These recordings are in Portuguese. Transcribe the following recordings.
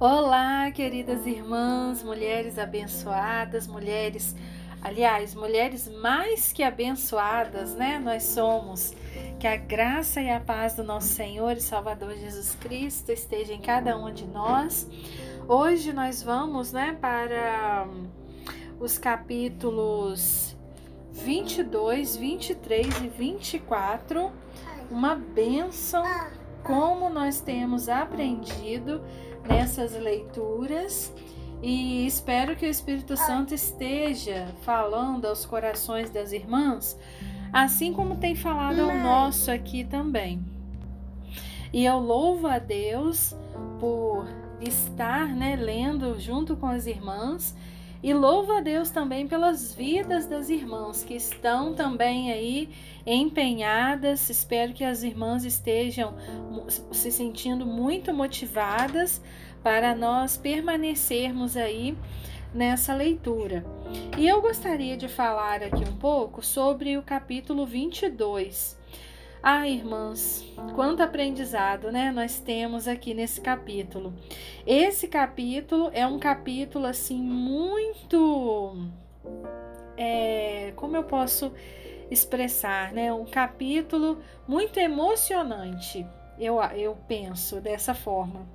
Olá, queridas irmãs, mulheres abençoadas, mulheres, aliás, mulheres mais que abençoadas, né? Nós somos. Que a graça e a paz do nosso Senhor e Salvador Jesus Cristo esteja em cada uma de nós. Hoje nós vamos, né, para os capítulos 22, 23 e 24. Uma bênção como nós temos aprendido nessas leituras e espero que o Espírito Santo esteja falando aos corações das irmãs, assim como tem falado ao nosso aqui também. E eu louvo a Deus por estar né, lendo junto com as irmãs e louvo a Deus também pelas vidas das irmãs que estão também aí empenhadas. Espero que as irmãs estejam se sentindo muito motivadas para nós permanecermos aí nessa leitura. E eu gostaria de falar aqui um pouco sobre o capítulo 22 ah, irmãs, quanto aprendizado, né? Nós temos aqui nesse capítulo. Esse capítulo é um capítulo assim muito, é, como eu posso expressar, né? Um capítulo muito emocionante. Eu, eu penso dessa forma,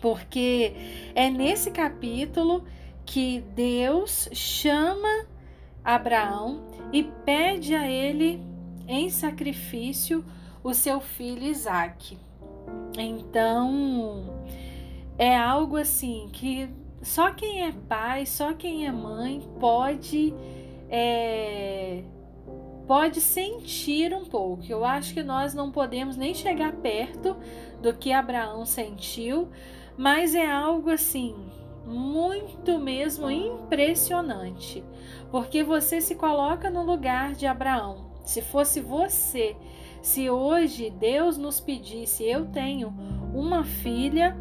porque é nesse capítulo que Deus chama Abraão e pede a ele em sacrifício o seu filho Isaac. Então, é algo assim que só quem é pai, só quem é mãe pode é, pode sentir um pouco. Eu acho que nós não podemos nem chegar perto do que Abraão sentiu, mas é algo assim muito mesmo impressionante, porque você se coloca no lugar de Abraão. Se fosse você, se hoje Deus nos pedisse, eu tenho uma filha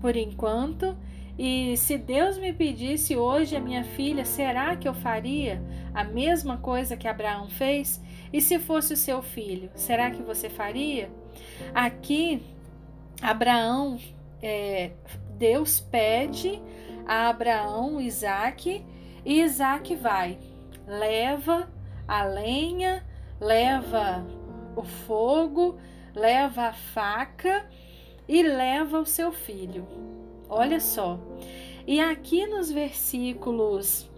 por enquanto, e se Deus me pedisse hoje a minha filha, será que eu faria a mesma coisa que Abraão fez? E se fosse o seu filho, será que você faria? Aqui, Abraão, é, Deus pede a Abraão Isaac, e Isaac vai, leva a lenha, leva o fogo, leva a faca e leva o seu filho. Olha só. E aqui nos versículos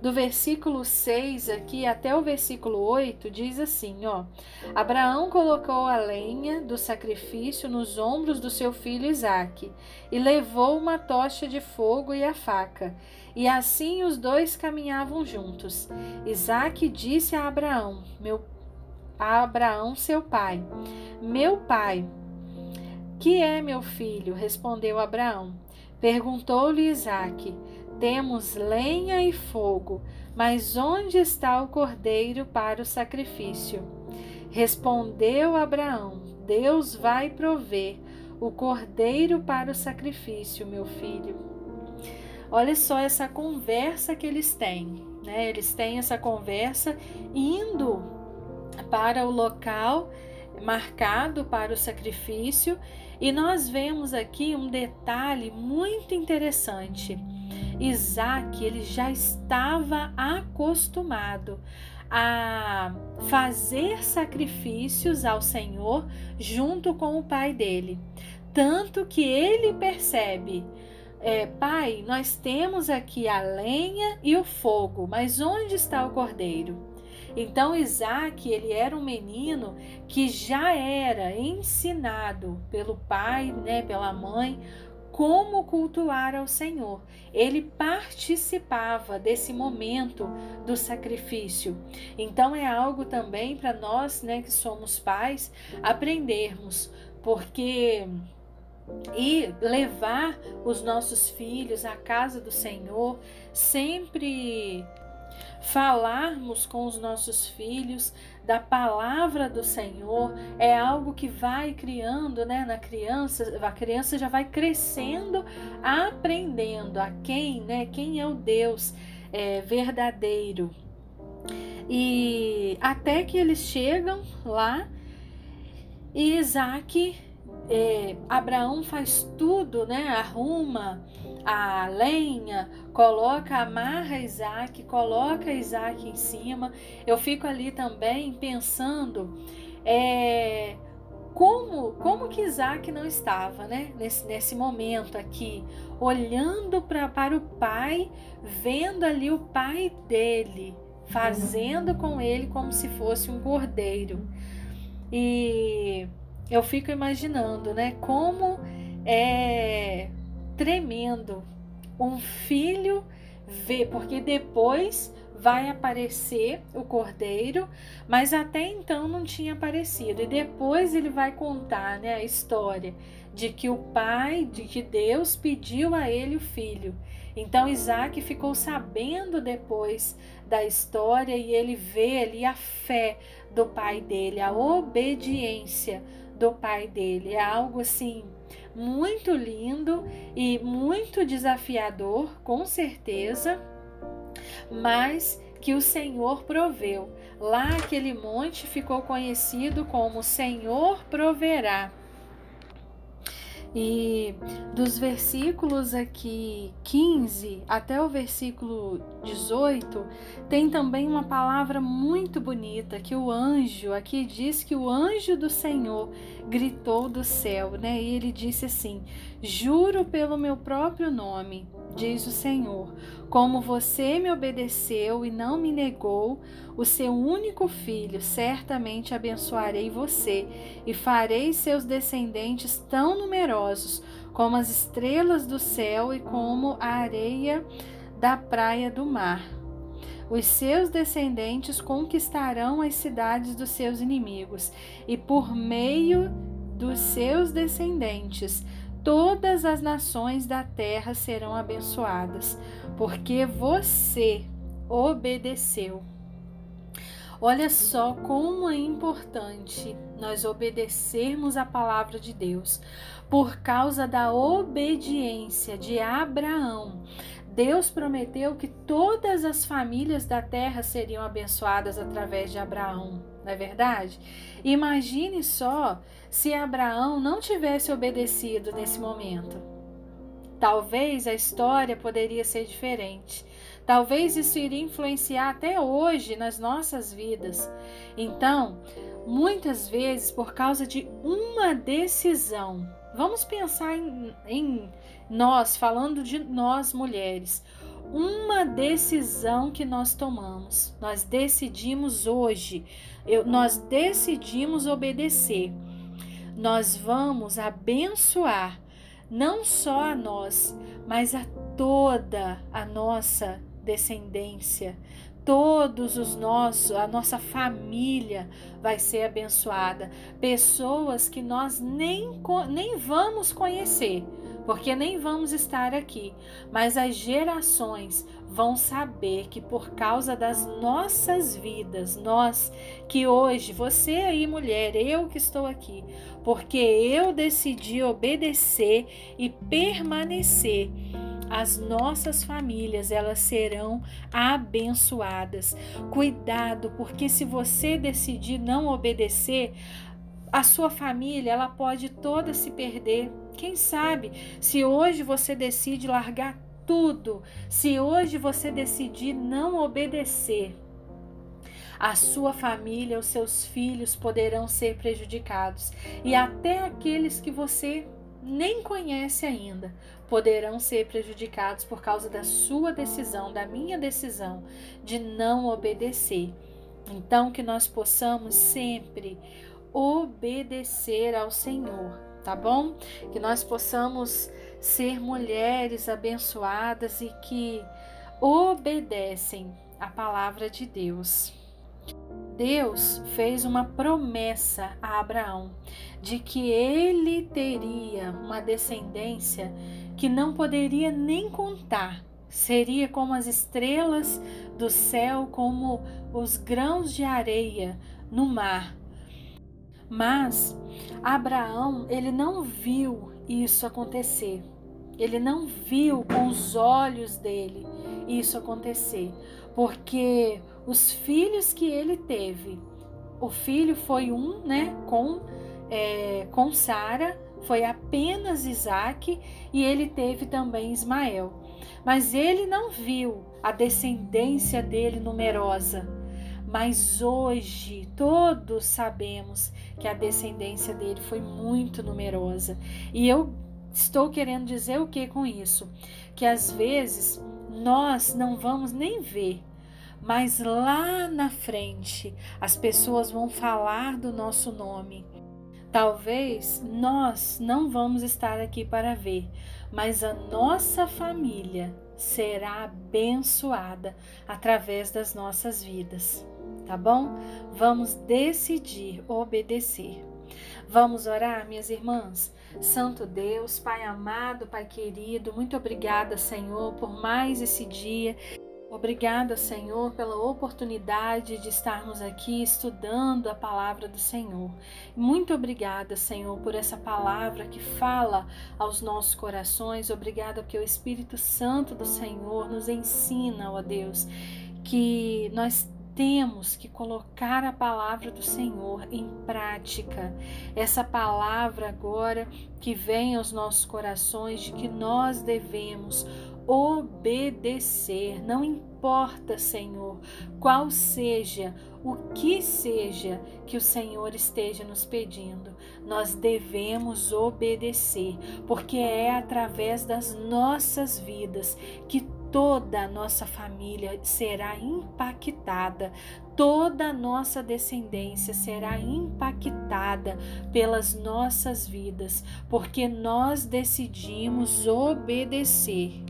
do versículo 6 aqui até o versículo 8 diz assim, ó: Abraão colocou a lenha do sacrifício nos ombros do seu filho Isaque e levou uma tocha de fogo e a faca. E assim os dois caminhavam juntos. Isaque disse a Abraão: Meu a Abraão, seu pai: Meu pai, que é meu filho? respondeu Abraão. Perguntou-lhe Isaque: temos lenha e fogo, mas onde está o cordeiro para o sacrifício? Respondeu Abraão: Deus vai prover o cordeiro para o sacrifício, meu filho. Olha só essa conversa que eles têm, né? Eles têm essa conversa indo para o local marcado para o sacrifício, e nós vemos aqui um detalhe muito interessante. Isaac ele já estava acostumado a fazer sacrifícios ao Senhor junto com o pai dele. Tanto que ele percebe, é, pai, nós temos aqui a lenha e o fogo, mas onde está o cordeiro? Então Isaac, ele era um menino que já era ensinado pelo pai, né, pela mãe, como cultuar ao Senhor. Ele participava desse momento do sacrifício. Então é algo também para nós, né, que somos pais, aprendermos, porque e levar os nossos filhos à casa do Senhor, sempre falarmos com os nossos filhos da palavra do Senhor é algo que vai criando, né, na criança, a criança já vai crescendo, aprendendo a quem, né, quem é o Deus é, verdadeiro. E até que eles chegam lá e Isaac é, Abraão faz tudo, né? Arruma a lenha, coloca, amarra Isaac, coloca Isaac em cima. Eu fico ali também pensando é, como, como que Isaac não estava, né? Nesse, nesse momento aqui, olhando pra, para o pai, vendo ali o pai dele, fazendo com ele como se fosse um cordeiro. E eu fico imaginando, né, como é tremendo um filho ver, porque depois vai aparecer o cordeiro, mas até então não tinha aparecido. E depois ele vai contar, né, a história de que o pai, de que Deus pediu a ele o filho. Então Isaac ficou sabendo depois da história e ele vê ali a fé do pai dele, a obediência do pai dele. É algo assim muito lindo e muito desafiador, com certeza, mas que o Senhor proveu. Lá aquele monte ficou conhecido como Senhor proverá. E dos versículos aqui 15 até o versículo 18, tem também uma palavra muito bonita que o anjo, aqui diz que o anjo do Senhor gritou do céu, né? E ele disse assim: Juro pelo meu próprio nome, diz o Senhor, como você me obedeceu e não me negou, o seu único filho, certamente abençoarei você e farei seus descendentes tão numerosos como as estrelas do céu e como a areia da praia do mar. Os seus descendentes conquistarão as cidades dos seus inimigos, e por meio dos seus descendentes todas as nações da terra serão abençoadas, porque você obedeceu. Olha só como é importante nós obedecermos a palavra de Deus. Por causa da obediência de Abraão, Deus prometeu que todas as famílias da terra seriam abençoadas através de Abraão, não é verdade? Imagine só se Abraão não tivesse obedecido nesse momento. Talvez a história poderia ser diferente. Talvez isso iria influenciar até hoje nas nossas vidas. Então, muitas vezes, por causa de uma decisão, vamos pensar em, em nós, falando de nós mulheres, uma decisão que nós tomamos. Nós decidimos hoje, eu, nós decidimos obedecer. Nós vamos abençoar não só a nós, mas a toda a nossa descendência, todos os nossos, a nossa família vai ser abençoada. Pessoas que nós nem, nem vamos conhecer, porque nem vamos estar aqui, mas as gerações vão saber que por causa das nossas vidas, nós que hoje, você aí mulher, eu que estou aqui, porque eu decidi obedecer e permanecer as nossas famílias elas serão abençoadas. Cuidado, porque se você decidir não obedecer, a sua família ela pode toda se perder. Quem sabe se hoje você decide largar tudo, se hoje você decidir não obedecer, a sua família, os seus filhos poderão ser prejudicados e até aqueles que você nem conhece ainda, poderão ser prejudicados por causa da sua decisão, da minha decisão de não obedecer. Então, que nós possamos sempre obedecer ao Senhor, tá bom? Que nós possamos ser mulheres abençoadas e que obedecem a palavra de Deus. Deus fez uma promessa a Abraão de que ele teria uma descendência que não poderia nem contar. Seria como as estrelas do céu, como os grãos de areia no mar. Mas Abraão, ele não viu isso acontecer. Ele não viu com os olhos dele isso acontecer, porque os filhos que ele teve, o filho foi um, né, com é, com Sara, foi apenas Isaac e ele teve também Ismael. Mas ele não viu a descendência dele numerosa. Mas hoje todos sabemos que a descendência dele foi muito numerosa. E eu estou querendo dizer o que com isso? Que às vezes nós não vamos nem ver, mas lá na frente as pessoas vão falar do nosso nome. Talvez nós não vamos estar aqui para ver, mas a nossa família será abençoada através das nossas vidas, tá bom? Vamos decidir obedecer. Vamos orar, minhas irmãs? Santo Deus, Pai amado, Pai querido, muito obrigada, Senhor, por mais esse dia. Obrigada, Senhor, pela oportunidade de estarmos aqui estudando a palavra do Senhor. Muito obrigada, Senhor, por essa palavra que fala aos nossos corações. Obrigada porque o Espírito Santo do Senhor nos ensina, ó Deus, que nós temos que colocar a palavra do Senhor em prática. Essa palavra agora que vem aos nossos corações de que nós devemos obedecer. Não importa, Senhor, qual seja, o que seja que o Senhor esteja nos pedindo, nós devemos obedecer, porque é através das nossas vidas que toda a nossa família será impactada, toda a nossa descendência será impactada pelas nossas vidas, porque nós decidimos obedecer.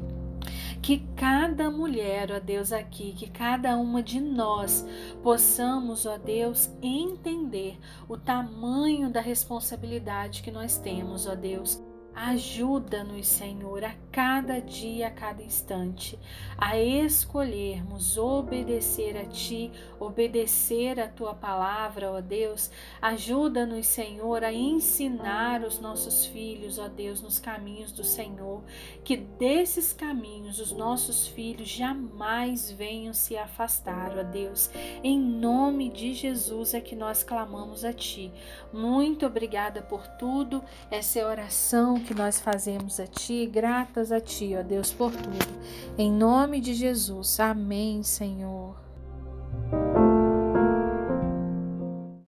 Que cada mulher, ó Deus, aqui, que cada uma de nós possamos, ó Deus, entender o tamanho da responsabilidade que nós temos, ó Deus Ajuda-nos, Senhor, a cada dia, a cada instante, a escolhermos obedecer a Ti, obedecer a Tua palavra, ó Deus. Ajuda-nos, Senhor, a ensinar os nossos filhos, ó Deus, nos caminhos do Senhor. Que desses caminhos os nossos filhos jamais venham se afastar, ó Deus. Em nome de Jesus é que nós clamamos a Ti. Muito obrigada por tudo. Essa é a oração que nós fazemos a Ti, gratas a Ti, ó Deus, por tudo. Em nome de Jesus. Amém, Senhor.